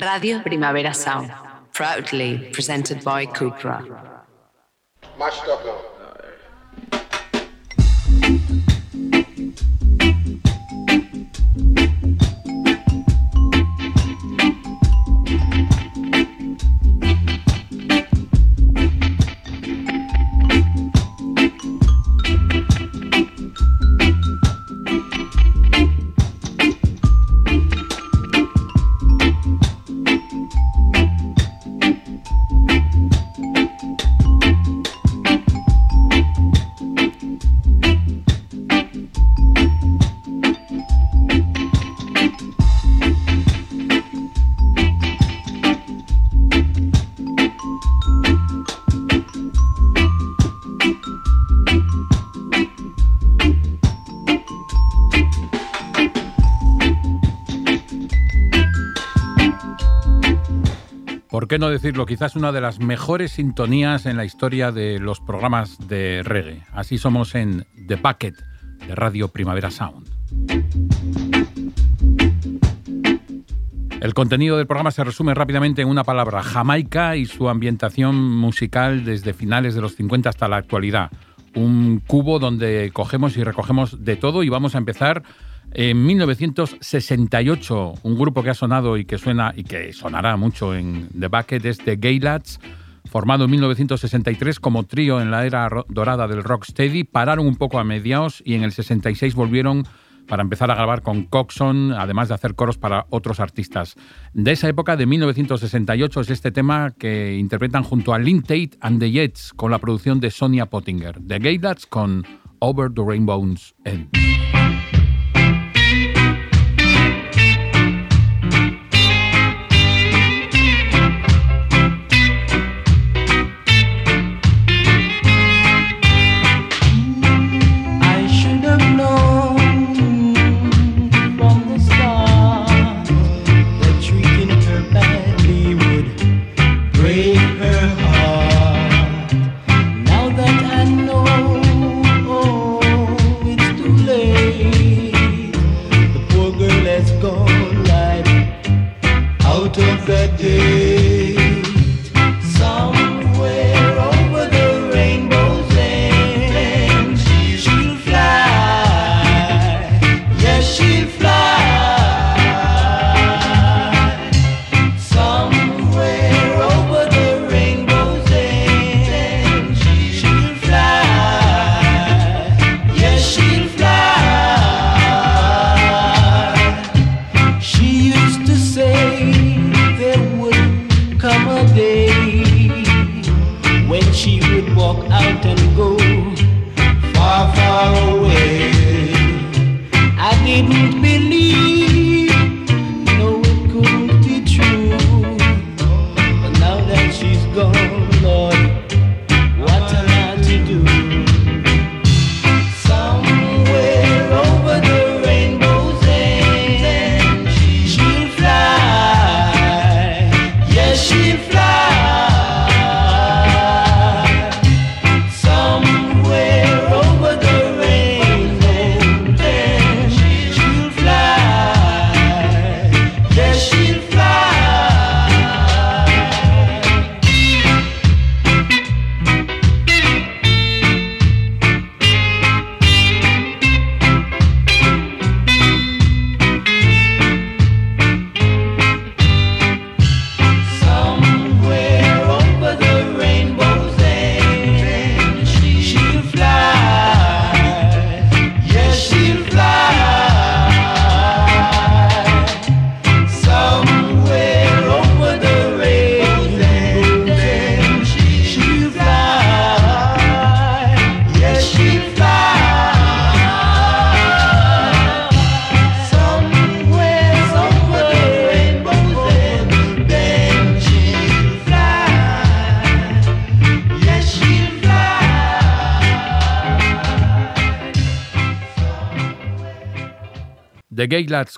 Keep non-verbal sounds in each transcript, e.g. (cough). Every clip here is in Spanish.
Radio Primavera Sound, proudly presented by Cupra. Mashed up. Qué no decirlo? Quizás una de las mejores sintonías en la historia de los programas de reggae. Así somos en The Bucket de Radio Primavera Sound. El contenido del programa se resume rápidamente en una palabra, Jamaica y su ambientación musical desde finales de los 50 hasta la actualidad. Un cubo donde cogemos y recogemos de todo y vamos a empezar en 1968, un grupo que ha sonado y que suena y que sonará mucho en The Bucket es The Gay Lads, formado en 1963 como trío en la era dorada del rocksteady, pararon un poco a mediados y en el 66 volvieron para empezar a grabar con Coxon, además de hacer coros para otros artistas. De esa época, de 1968, es este tema que interpretan junto a Lynn Tate and the Jets con la producción de Sonia Pottinger. The Gay Lads con Over the Rainbow's End.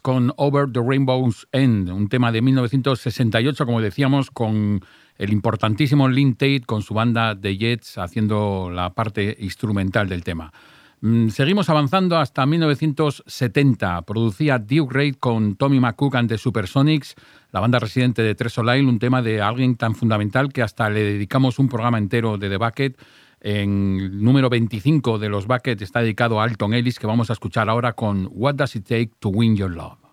Con Over the Rainbow's End, un tema de 1968, como decíamos, con el importantísimo Lynn Tate con su banda The Jets haciendo la parte instrumental del tema. Mm, seguimos avanzando hasta 1970. Producía Duke Reid con Tommy McCook and the Supersonics, la banda residente de Tres Soleil, un tema de alguien tan fundamental que hasta le dedicamos un programa entero de The Bucket. En número 25 de los Bucket está dedicado a Alton Ellis, que vamos a escuchar ahora con What Does It Take to Win Your Love.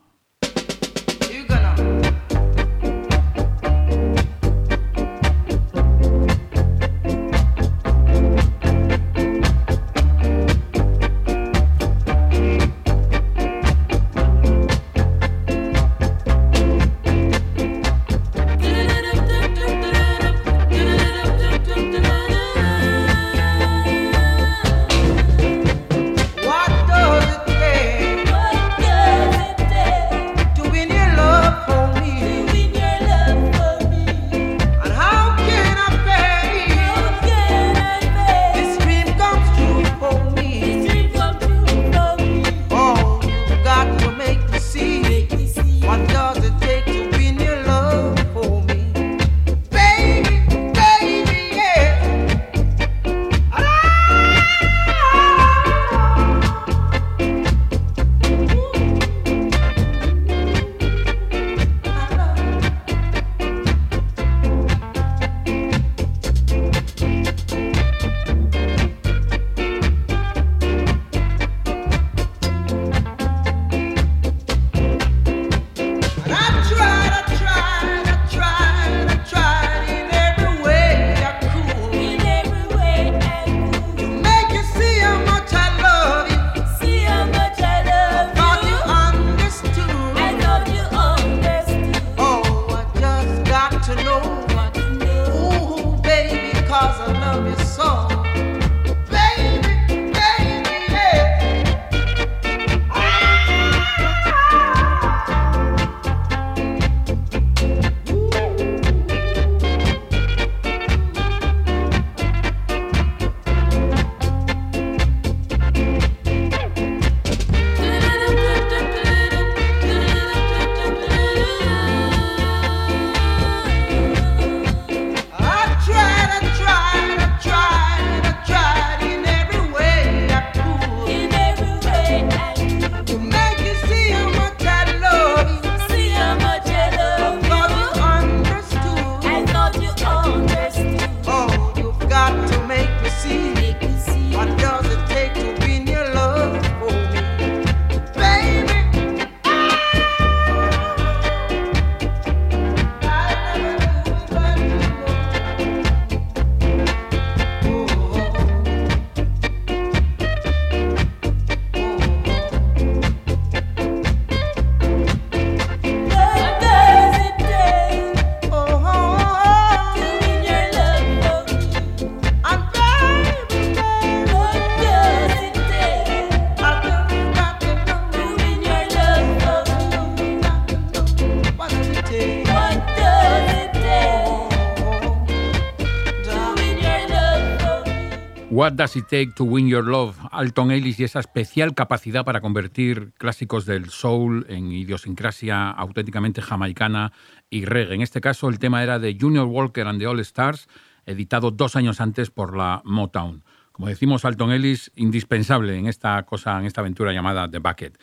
What Does It Take to Win Your Love, Alton Ellis y esa especial capacidad para convertir clásicos del soul en idiosincrasia auténticamente jamaicana y reggae. En este caso el tema era de Junior Walker and the All Stars, editado dos años antes por la Motown. Como decimos, Alton Ellis, indispensable en esta cosa, en esta aventura llamada The Bucket.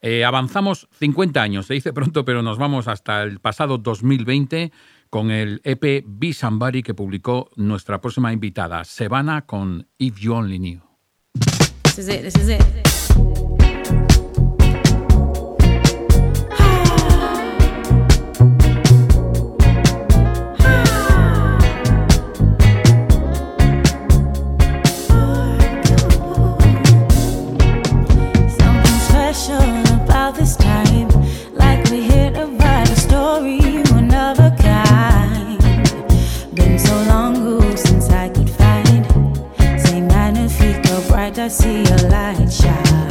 Eh, avanzamos 50 años, se dice pronto, pero nos vamos hasta el pasado 2020 con el EP Be Somebody que publicó nuestra próxima invitada, Sebana, con If You Only Knew. This is it, this is it. I see a light shine.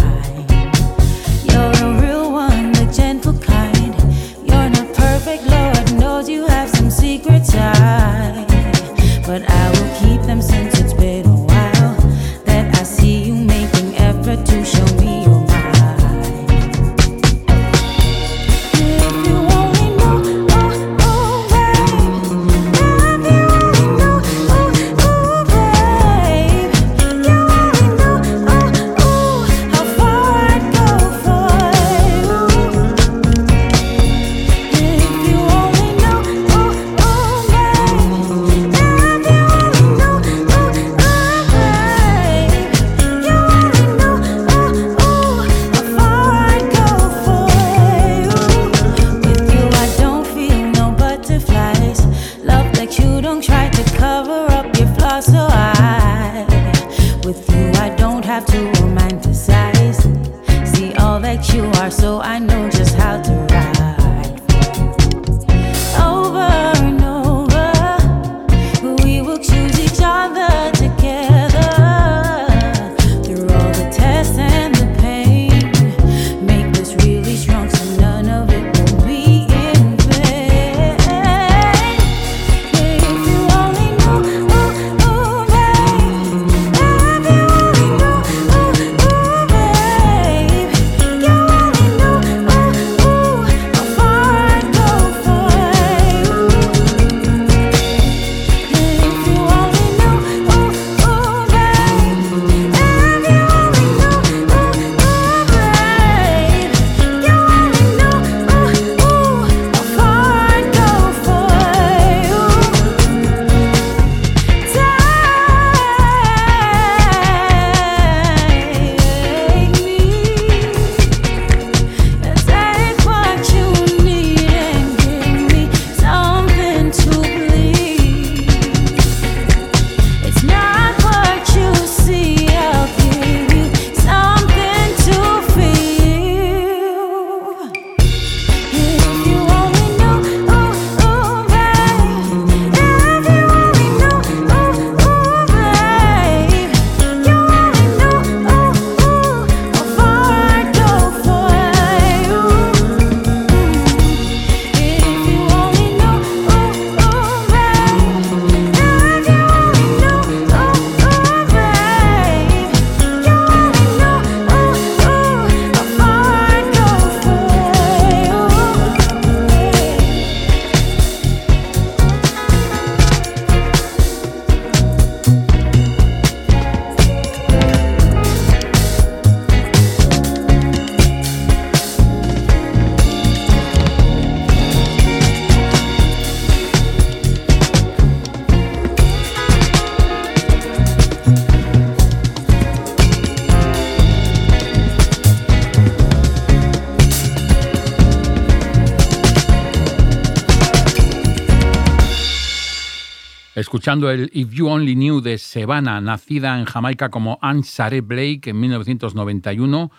El If You Only Knew de Sebana, nacida en Jamaica como Anne Sarah Blake en 1991,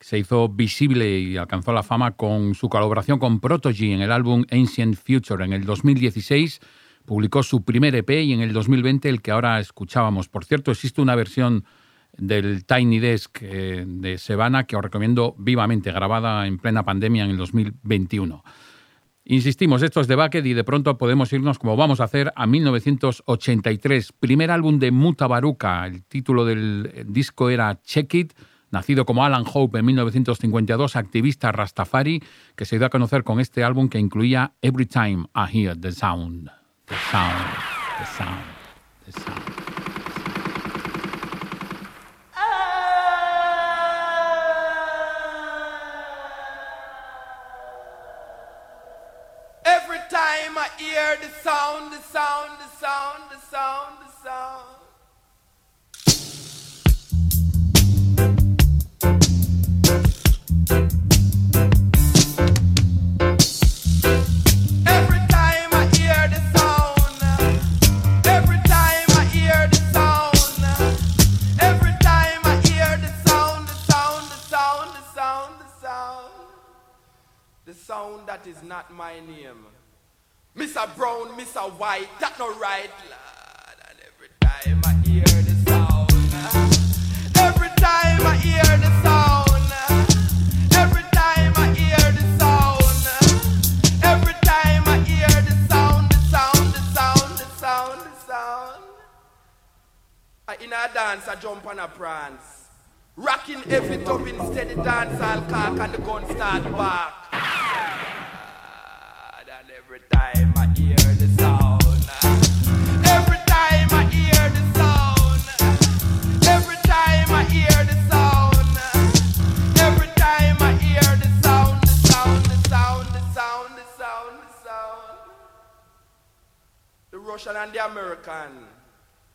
se hizo visible y alcanzó la fama con su colaboración con Prodigy en el álbum Ancient Future. En el 2016 publicó su primer EP y en el 2020 el que ahora escuchábamos. Por cierto, existe una versión del Tiny Desk eh, de Sebana que os recomiendo vivamente, grabada en plena pandemia en el 2021. Insistimos, esto es de Bucket y de pronto podemos irnos, como vamos a hacer, a 1983. Primer álbum de Mutabaruka. El título del disco era Check It. Nacido como Alan Hope en 1952, activista Rastafari, que se dio a conocer con este álbum que incluía Every Time I Hear the Sound. The Sound, The Sound, The Sound. hear the sound, the sound, the sound, the sound, the sound. that is not my name. Mr. Brown, Mr. White, that no right, lad. And every time I hear the sound, every time I hear the sound, every time I hear the sound, every time I hear the sound, the sound, the sound, the sound, the sound. I in a dance, I jump on a prance. Rocking every top in steady dance, I'll cock and the gun start back. And the American,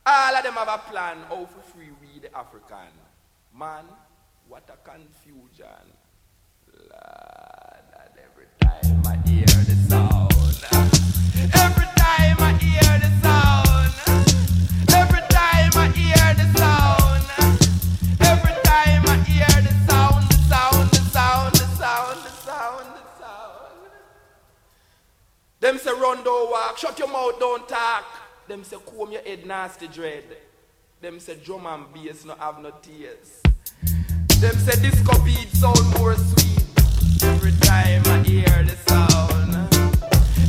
all of them have a plan how to free we the African. Man, what a confusion. Lord, every time I hear the sound. Them say run walk, shut your mouth, don't talk. Them say comb your head nasty dread. Them say drum and bass no have no tears. Them say disco beats sound more sweet. Every time I hear the sound.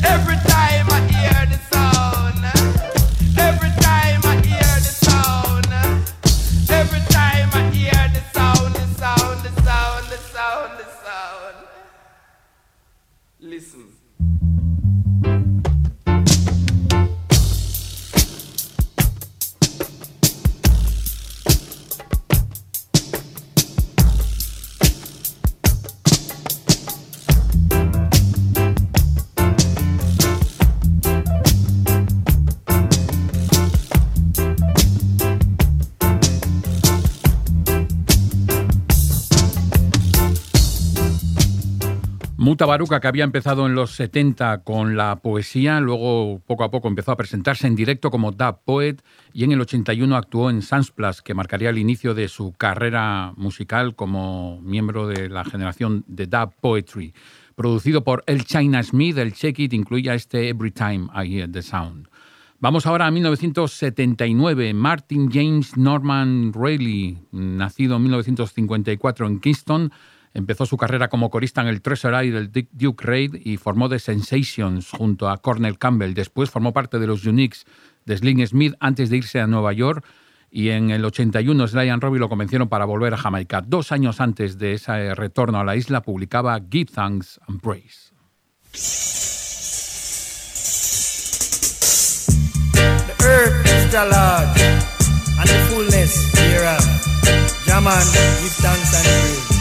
Every time I hear the Mutabaruca, que había empezado en los 70 con la poesía, luego poco a poco empezó a presentarse en directo como Dub Poet y en el 81 actuó en Sunsplash, que marcaría el inicio de su carrera musical como miembro de la generación de Dub Poetry. Producido por El China Smith, el Check It incluía este Every Time I Hear the Sound. Vamos ahora a 1979. Martin James Norman Rayleigh, nacido en 1954 en Kingston, Empezó su carrera como corista en el Treasure Eye del Duke Raid y formó The Sensations junto a Cornel Campbell. Después formó parte de los Uniques de Sling Smith antes de irse a Nueva York y en el 81 Sly and Robbie lo convencieron para volver a Jamaica. Dos años antes de ese retorno a la isla publicaba Give Thanks and Praise. Give thanks and praise.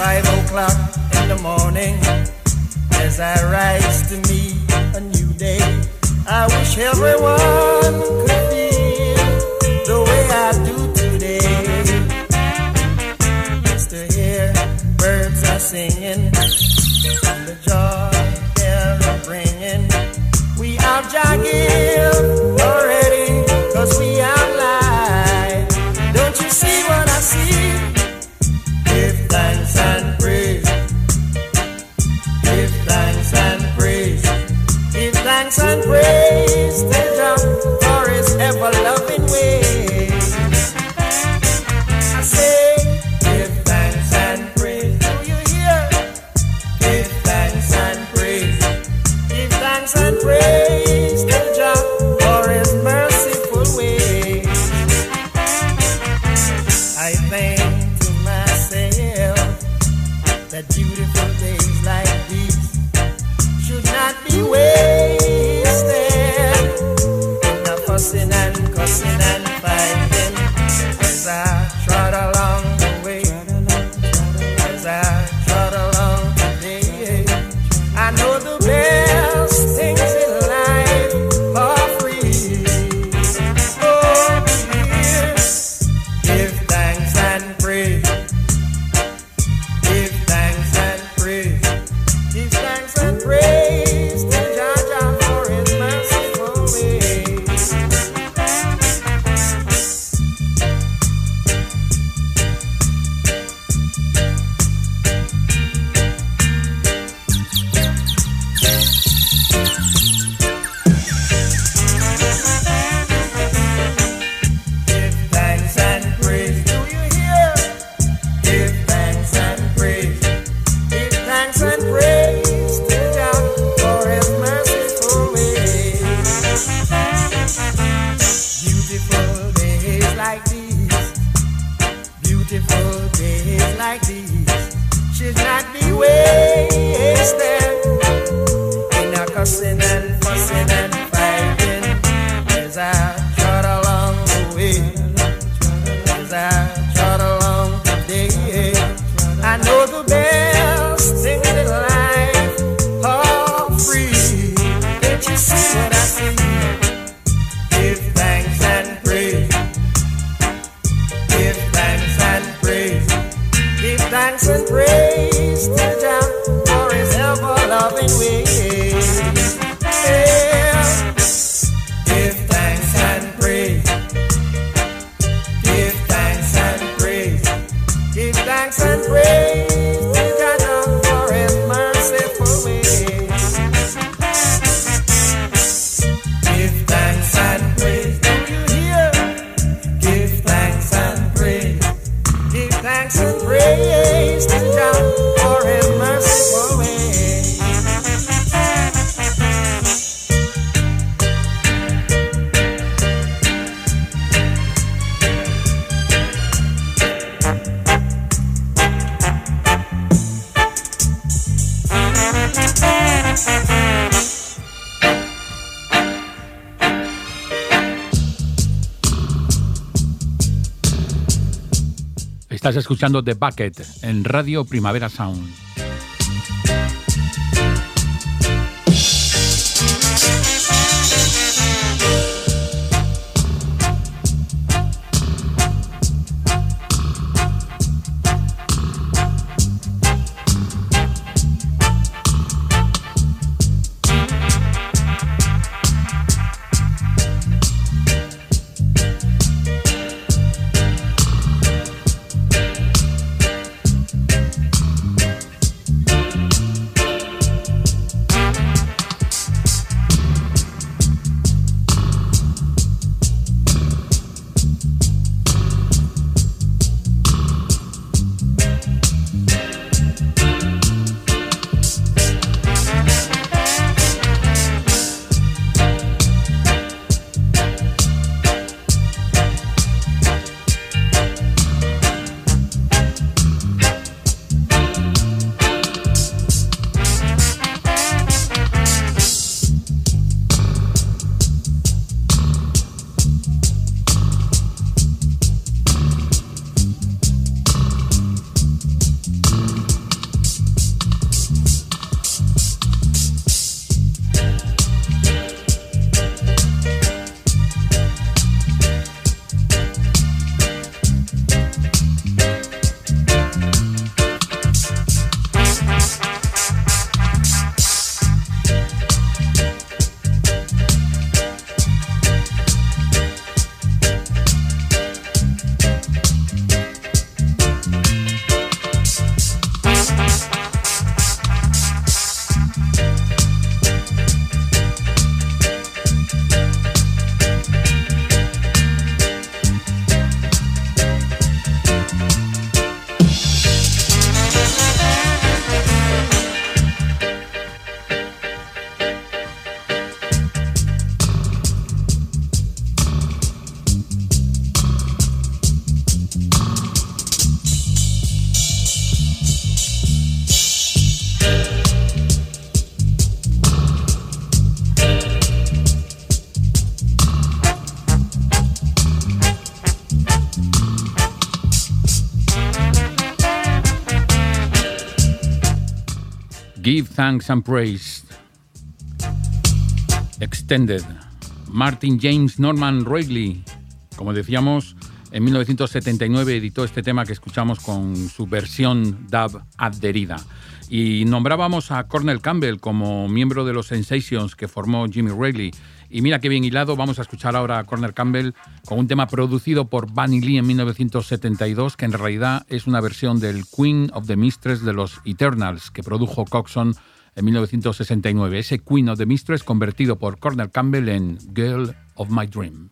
five o'clock in the morning as I rise to meet a new day. I wish everyone could feel the way I do today. Just to hear birds are singing and the joy they're bringing. We are jogging. and pray. Estás escuchando The Bucket en Radio Primavera Sound. Thanks and Praise. Extended. Martin James Norman Roigley. Como decíamos, en 1979 editó este tema que escuchamos con su versión dub adherida. Y nombrábamos a Cornel Campbell como miembro de los Sensations que formó Jimmy Reilly. Y mira qué bien hilado, vamos a escuchar ahora a Cornel Campbell con un tema producido por Bunny Lee en 1972, que en realidad es una versión del Queen of the Mistress de los Eternals, que produjo Coxon en 1969. Ese Queen of the Mistress convertido por Cornel Campbell en Girl of My Dream.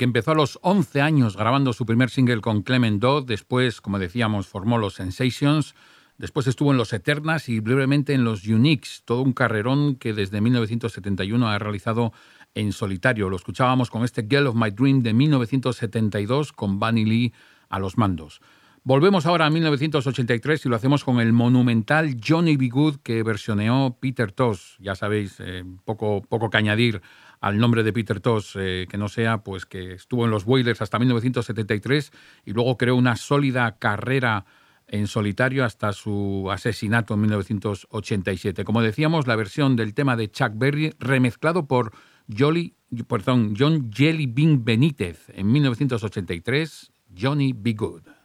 Que empezó a los 11 años grabando su primer single con Clement Dodd, después, como decíamos, formó los Sensations, después estuvo en los Eternas y brevemente en los Uniques, todo un carrerón que desde 1971 ha realizado en solitario. Lo escuchábamos con este Girl of My Dream de 1972 con Bunny Lee a los mandos. Volvemos ahora a 1983 y lo hacemos con el monumental Johnny B. Good que versioneó Peter Tosh. Ya sabéis, eh, poco, poco que añadir al nombre de Peter Tosh, eh, que no sea pues que estuvo en los Boilers hasta 1973 y luego creó una sólida carrera en solitario hasta su asesinato en 1987. Como decíamos, la versión del tema de Chuck Berry remezclado por Jolly, perdón, John Jelly Bean Benítez en 1983, Johnny Be Good.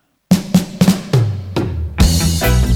Thank you.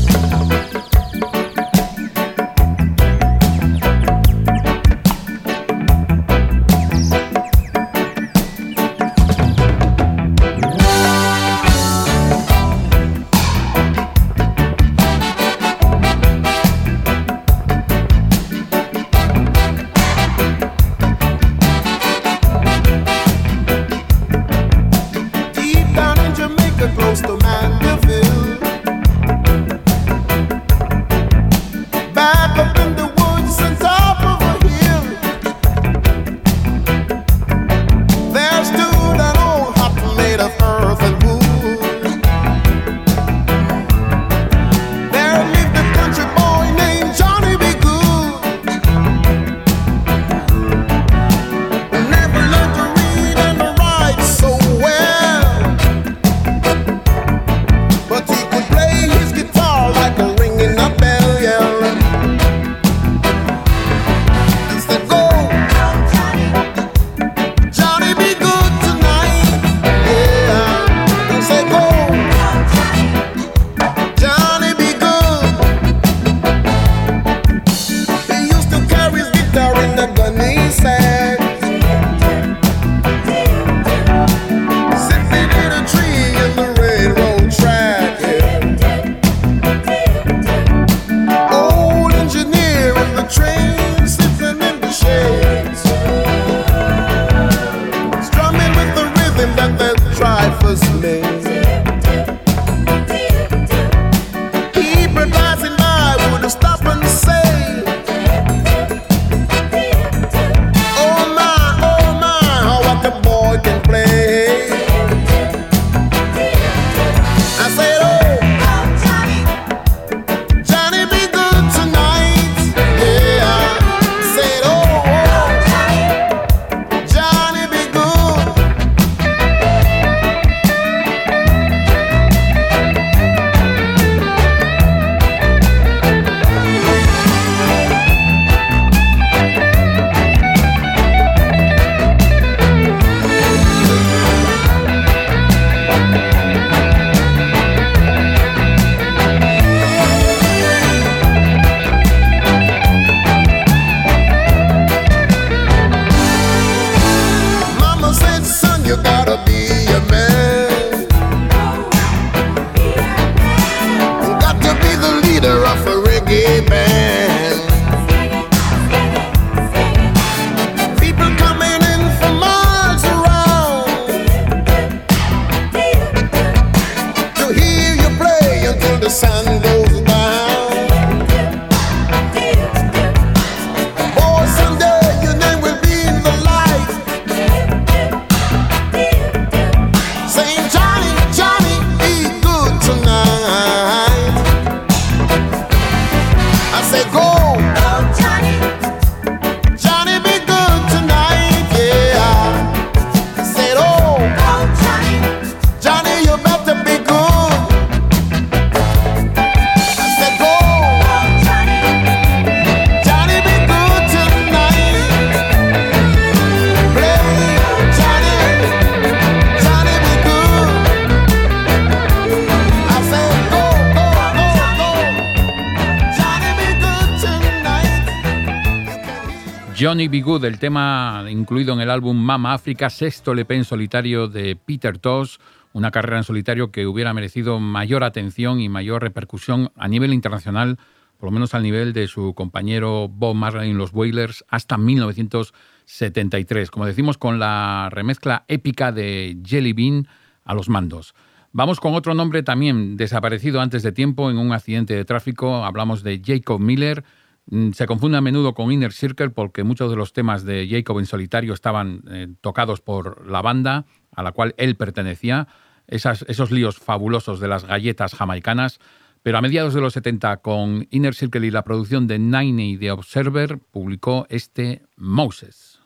El tema incluido en el álbum Mama África, sexto LP en solitario de Peter Tosh, una carrera en solitario que hubiera merecido mayor atención y mayor repercusión a nivel internacional, por lo menos al nivel de su compañero Bob Marley en los Wailers, hasta 1973, como decimos, con la remezcla épica de Jelly Bean a los mandos. Vamos con otro nombre también desaparecido antes de tiempo en un accidente de tráfico. Hablamos de Jacob Miller. Mm, Se confunde a menudo con Inner Circle porque muchos de los temas de Jacob en solitario estaban eh, tocados por la banda a la cual él pertenecía. Esos líos fabulosos de las galletas jamaicanas. Pero a mediados de los 70, con Inner Circle y la producción de Nine de Observer, publicó este Moses.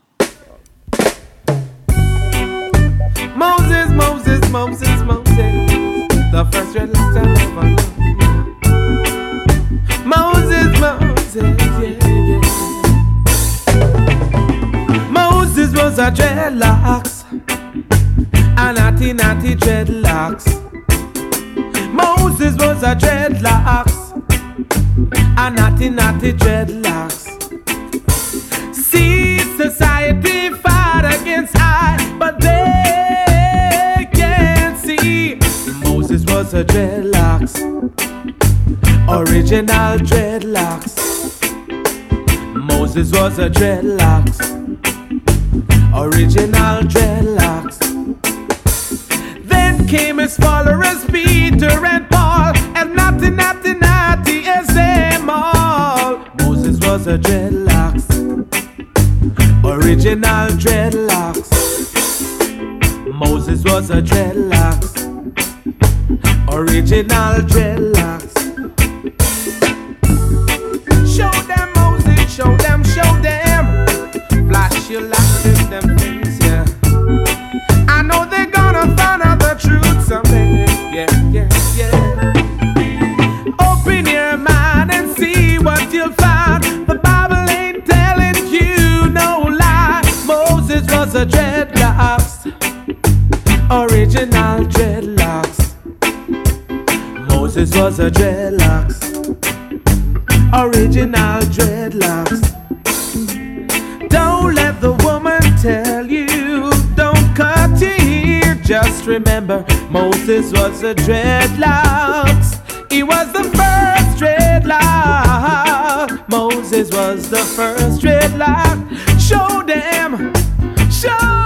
Moses, Moses, Moses, Moses, the first known. Moses, Moses. Moses was a dreadlocks, a naughty, naughty dreadlocks. Moses was a dreadlocks, a naughty, naughty dreadlocks. See society fight against I, but they can't see. Moses was a dreadlocks, original dreadlocks. Moses was a dreadlocks, original dreadlocks. Then came his followers, Peter and Paul, and naughty, naughty, naughty as them all. Moses was a dreadlocks, original dreadlocks. Moses was a dreadlocks, original dreadlocks. Show them, show them. Flash your light in them things, yeah. I know they're gonna find out the truth someday. Yeah, yeah, yeah. Open your mind and see what you'll find. The Bible ain't telling you no lie. Moses was a dreadlocks, original dreadlocks. Moses was a dreadlocks, original dreadlocks. Don't let the woman tell you, don't cut your. Just remember, Moses was a dreadlocks. He was the first dreadlock. Moses was the first dreadlock. Show them, show.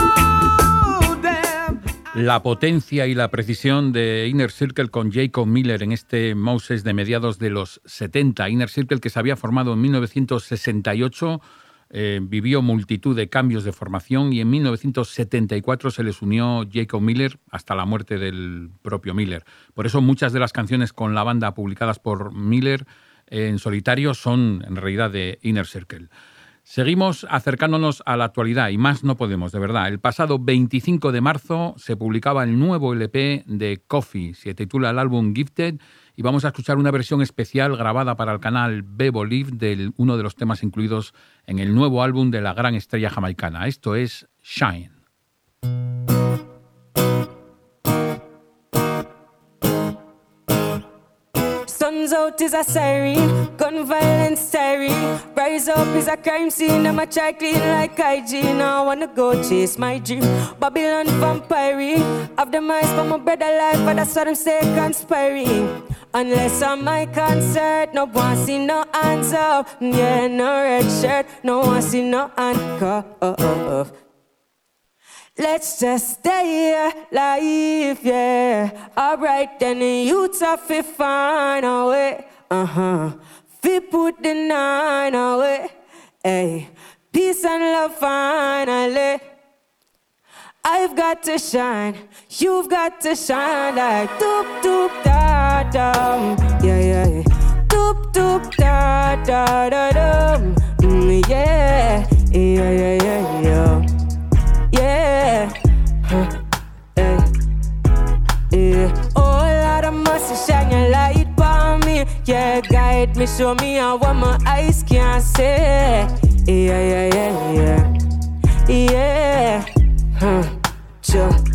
La potencia y la precisión de Inner Circle con Jacob Miller en este Moses de mediados de los 70. Inner Circle que se había formado en 1968 eh, vivió multitud de cambios de formación y en 1974 se les unió Jacob Miller hasta la muerte del propio Miller. Por eso muchas de las canciones con la banda publicadas por Miller en solitario son en realidad de Inner Circle. Seguimos acercándonos a la actualidad y más no podemos, de verdad. El pasado 25 de marzo se publicaba el nuevo LP de Coffee, se titula el álbum Gifted y vamos a escuchar una versión especial grabada para el canal Bebo Live de uno de los temas incluidos en el nuevo álbum de la gran estrella jamaicana. Esto es Shine. Out is a siren, gun violence siren. Rise up is a crime scene, I'm a try clean like hygiene. I wanna go chase my dream. Babylon vampire, of the mice for my brother life, but that's what I'm saying, conspiring. Unless I'm my concert, no one see no hands up. Yeah, no red shirt, no one see no handcuff. Let's just stay life, yeah. Alright, then the youths have to find a way, uh huh. Fi put the nine away, hey. Peace and love finally. I've got to shine, you've got to shine like doop doop da dum, yeah yeah yeah. Doop doop da da da dum, mm, yeah yeah yeah yeah. Yeah, Yeah, guide me, show me how what my eyes can't see. Yeah, yeah, yeah, yeah, yeah. Huh, sure.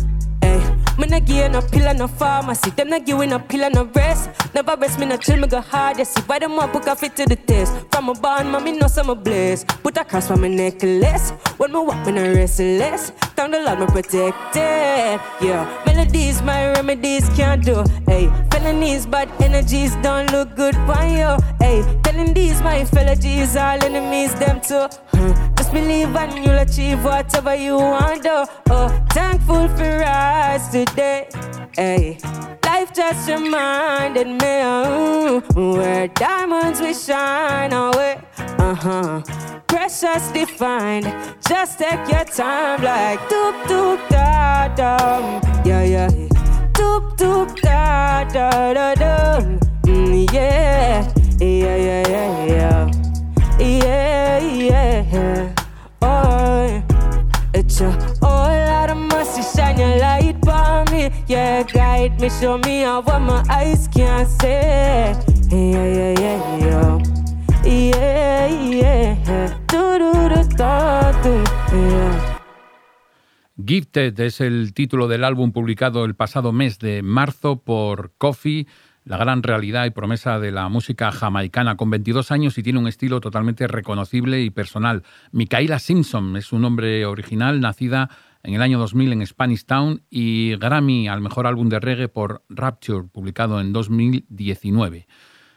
Me no give no pill no pharmacy. Them no give no pill no rest. Never rest me no chill me go hard. See why them up put fit to the test. From a barn, mommy know some bliss. Put a cross on my necklace. When me walk, me no restless. Thank the Lord, me protected. Yeah, melodies, my remedies can't do. Hey, felonies, bad energies don't look good for you. Hey, telling these my fellow G's, all enemies, them too. Huh. Believe and you'll achieve whatever you want to. Oh, thankful for rise today. Hey, life just reminded me uh, where diamonds we shine away. Uh huh. Precious defined. Just take your time, like doop doop da dum. Yeah yeah. Doop doop da da da dum. Mm, yeah yeah yeah yeah yeah. Yeah, yeah, Gifted es el título del álbum publicado el pasado mes de marzo por Coffee, la gran realidad y promesa de la música jamaicana, con 22 años y tiene un estilo totalmente reconocible y personal. Micaela Simpson es su nombre original, nacida en el año 2000 en Spanish Town y Grammy al mejor álbum de reggae por Rapture, publicado en 2019.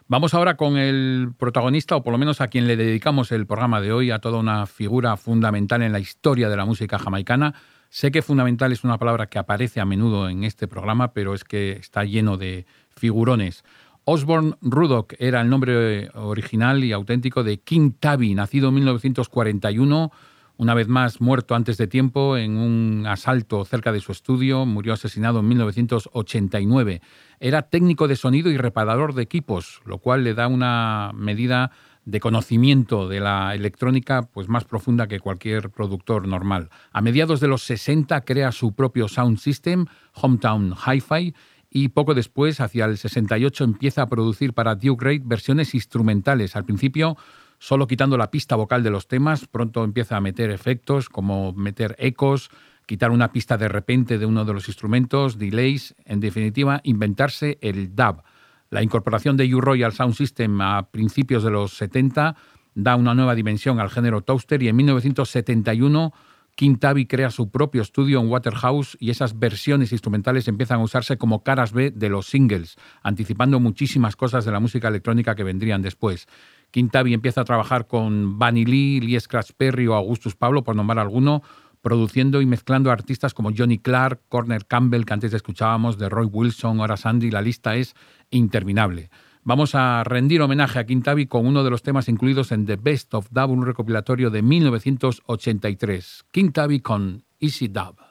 Vamos ahora con el protagonista, o por lo menos a quien le dedicamos el programa de hoy, a toda una figura fundamental en la historia de la música jamaicana. Sé que fundamental es una palabra que aparece a menudo en este programa, pero es que está lleno de figurones. Osborne Rudock era el nombre original y auténtico de King Tabby, nacido en 1941, una vez más muerto antes de tiempo en un asalto cerca de su estudio, murió asesinado en 1989. Era técnico de sonido y reparador de equipos, lo cual le da una medida de conocimiento de la electrónica pues más profunda que cualquier productor normal. A mediados de los 60 crea su propio sound system, Hometown Hi-Fi, y poco después, hacia el 68, empieza a producir para Duke Reid versiones instrumentales. Al principio, solo quitando la pista vocal de los temas, pronto empieza a meter efectos como meter ecos, quitar una pista de repente de uno de los instrumentos, delays, en definitiva, inventarse el dub. La incorporación de U-Roy al Sound System a principios de los 70 da una nueva dimensión al género toaster y en 1971 Tabby crea su propio estudio en Waterhouse y esas versiones instrumentales empiezan a usarse como caras B de los singles, anticipando muchísimas cosas de la música electrónica que vendrían después. Tabby empieza a trabajar con Bunny Lee, Lee Scratch Perry o Augustus Pablo, por nombrar alguno, produciendo y mezclando artistas como Johnny Clark, Corner Campbell, que antes escuchábamos, de Roy Wilson, ahora Sandy, la lista es interminable. Vamos a rendir homenaje a Quintavi con uno de los temas incluidos en The Best of Dub, un recopilatorio de 1983. Quintavi con Easy Dub.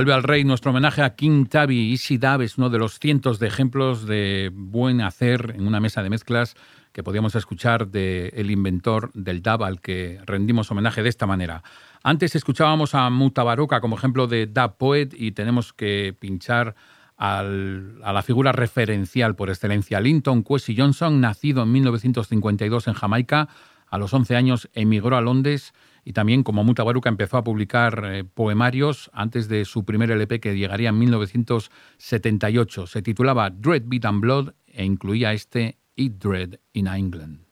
Salve al Rey, nuestro homenaje a King Tabby. Easy Dab es uno de los cientos de ejemplos de buen hacer en una mesa de mezclas que podíamos escuchar del el inventor del dub al que rendimos homenaje de esta manera. Antes escuchábamos a Mutabaruka como ejemplo de dub poet y tenemos que pinchar a la figura referencial por excelencia. Linton Kwesi Johnson, nacido en 1952 en Jamaica, a los 11 años emigró a Londres y también como Mutabaruka empezó a publicar eh, poemarios antes de su primer LP que llegaría en 1978. Se titulaba Dread Beat and Blood e incluía este Eat Dread in England.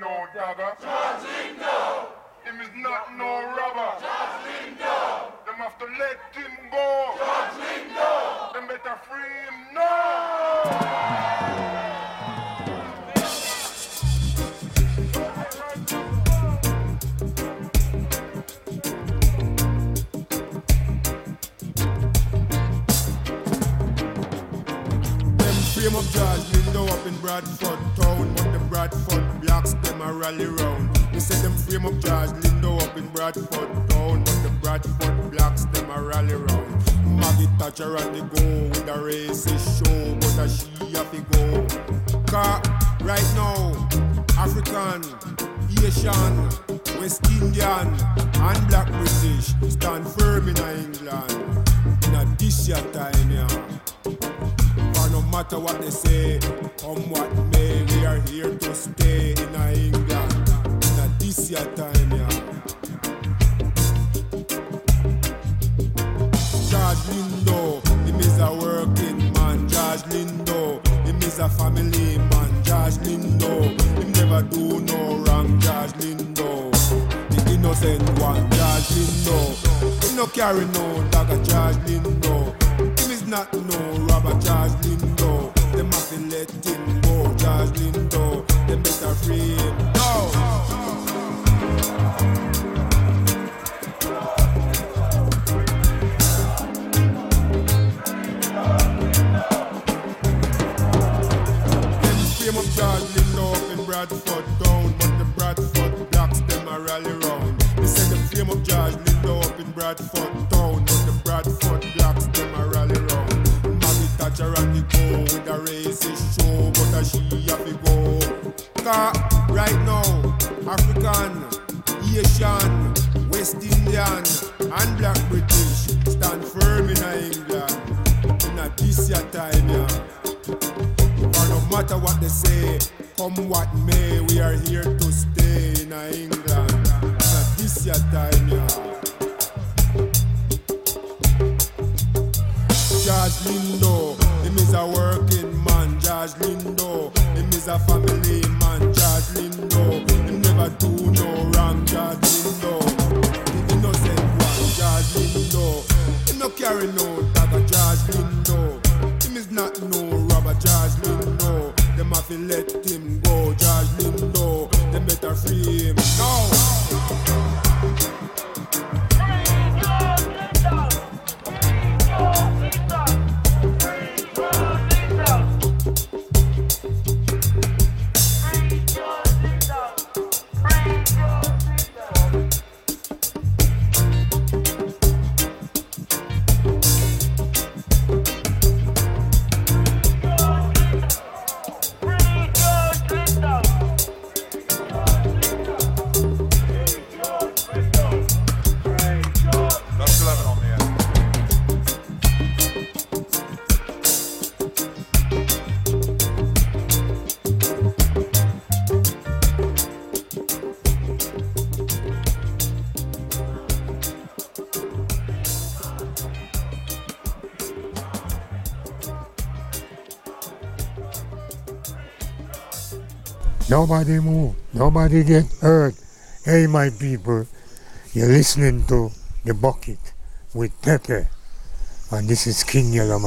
No dagger. Charging down. Him is not no robber. Charging down. Them have to let him go. Charging down. Them better free him now. Frame of George Lindo up in Bradford town, but the Bradford blacks them a rally round. Me say them frame of George Lindo up in Bradford town, but the Bradford blacks them a rally round. Maggie Thatcher and the go with a racist show, but a she have to go. Right now, African, Asian, West Indian, and Black British stand firm in England. In a this year time, yeah. Matter what they say, come what may, we are here to stay in a England. In a this year time, yeah. George Lindo, him is a working man. George Lindo, him is a family man. George Lindo, him never do no wrong. George Lindo, the innocent one. George Lindo, him no carry no dagger. George Lindo, not no robber. George Lindo, them have to let him go. George Lindo, them better free him. No. Them of George Lindo up in Bradford town, but the Bradford blacks them a rally round. They say the fame of George Lindo up in Bradford town, Go with a racist show, but a she have to go. Car right now, African, Asian, West Indian, and Black British stand firm in England. In a this year time, yeah. For no matter what they say, come what may, we are here a family man. Lindo, him never do no wrong. George Lindo, the innocent one. Lindo, him no carry no Nobody move. Nobody get hurt. Hey, my people, you're listening to The Bucket with Pepe. And this is King Yellow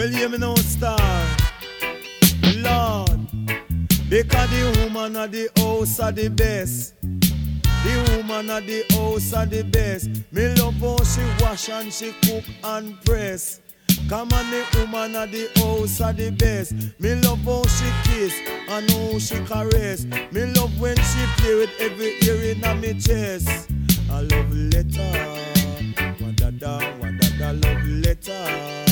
Well, hear me now, star. Lord, because the woman of the house are the best. The woman of the house are the best. Me love how she wash and she cook and press. Come on, the woman of the house are the best. Me love how she kiss and how she caress. Me love when she play with every ear in me chest. I love letter, wadada, wadada, love letter,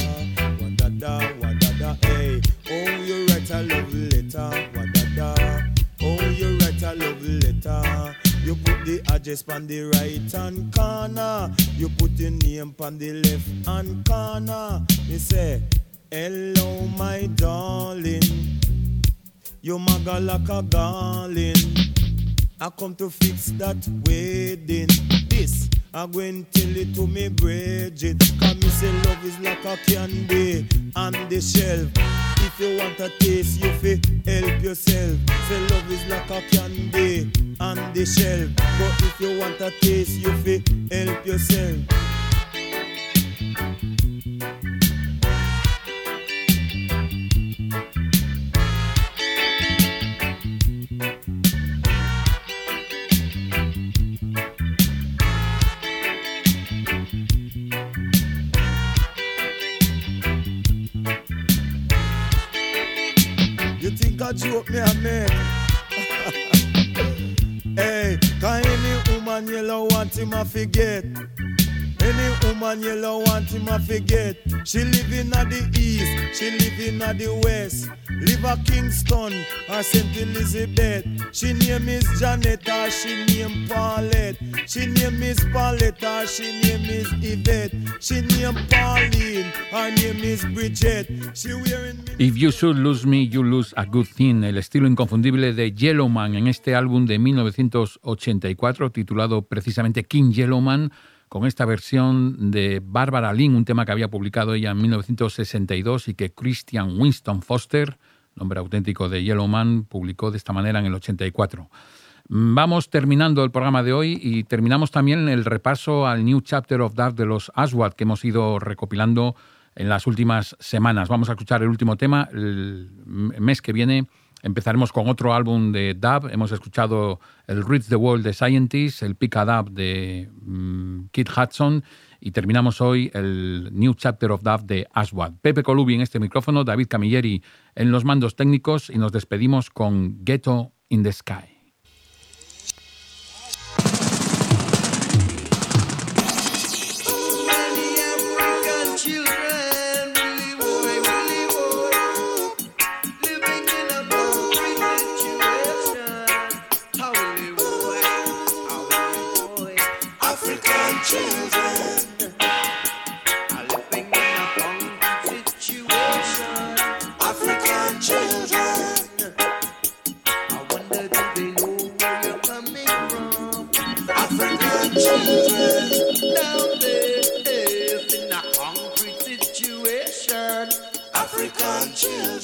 wadada, wadada, hey. Oh, you write a love letter, wadada. Oh, you write a love letter. You put the address on the right hand corner. You put your name on the left hand corner. You say, Hello, my darling. You maga like a darling. I come to fix that wedding. This, I go and tell it to me, Bridget. Cause me say love is like a candy on the shelf. If you want a taste, you fi help yourself. Say love is like a candy on the shelf. But if you want a taste, you fi help yourself. Joke me a (laughs) make? hey, can any woman love want him a forget? Any woman you want him a forget? She live in the east, she live in the west. Live a Kingston or St. Elizabeth. She name is Janet or she name Paulette. She name is Paulette or she name is Yvette. She name Pauline, her name is Bridget. She wearing If You Should Lose Me, You Lose a Good Thing, el estilo inconfundible de Yellowman en este álbum de 1984 titulado precisamente King Yellowman, con esta versión de Barbara Lynn, un tema que había publicado ella en 1962 y que Christian Winston Foster, nombre auténtico de Yellowman, publicó de esta manera en el 84. Vamos terminando el programa de hoy y terminamos también el repaso al New Chapter of Dark de los Aswad que hemos ido recopilando en las últimas semanas. Vamos a escuchar el último tema. El mes que viene empezaremos con otro álbum de dub. Hemos escuchado el Reach the World de Scientists, el Pika Dub de mm, Kit Hudson y terminamos hoy el New Chapter of Dub de Aswad. Pepe Colubi en este micrófono, David Camilleri en los mandos técnicos y nos despedimos con Ghetto in the Sky. chill.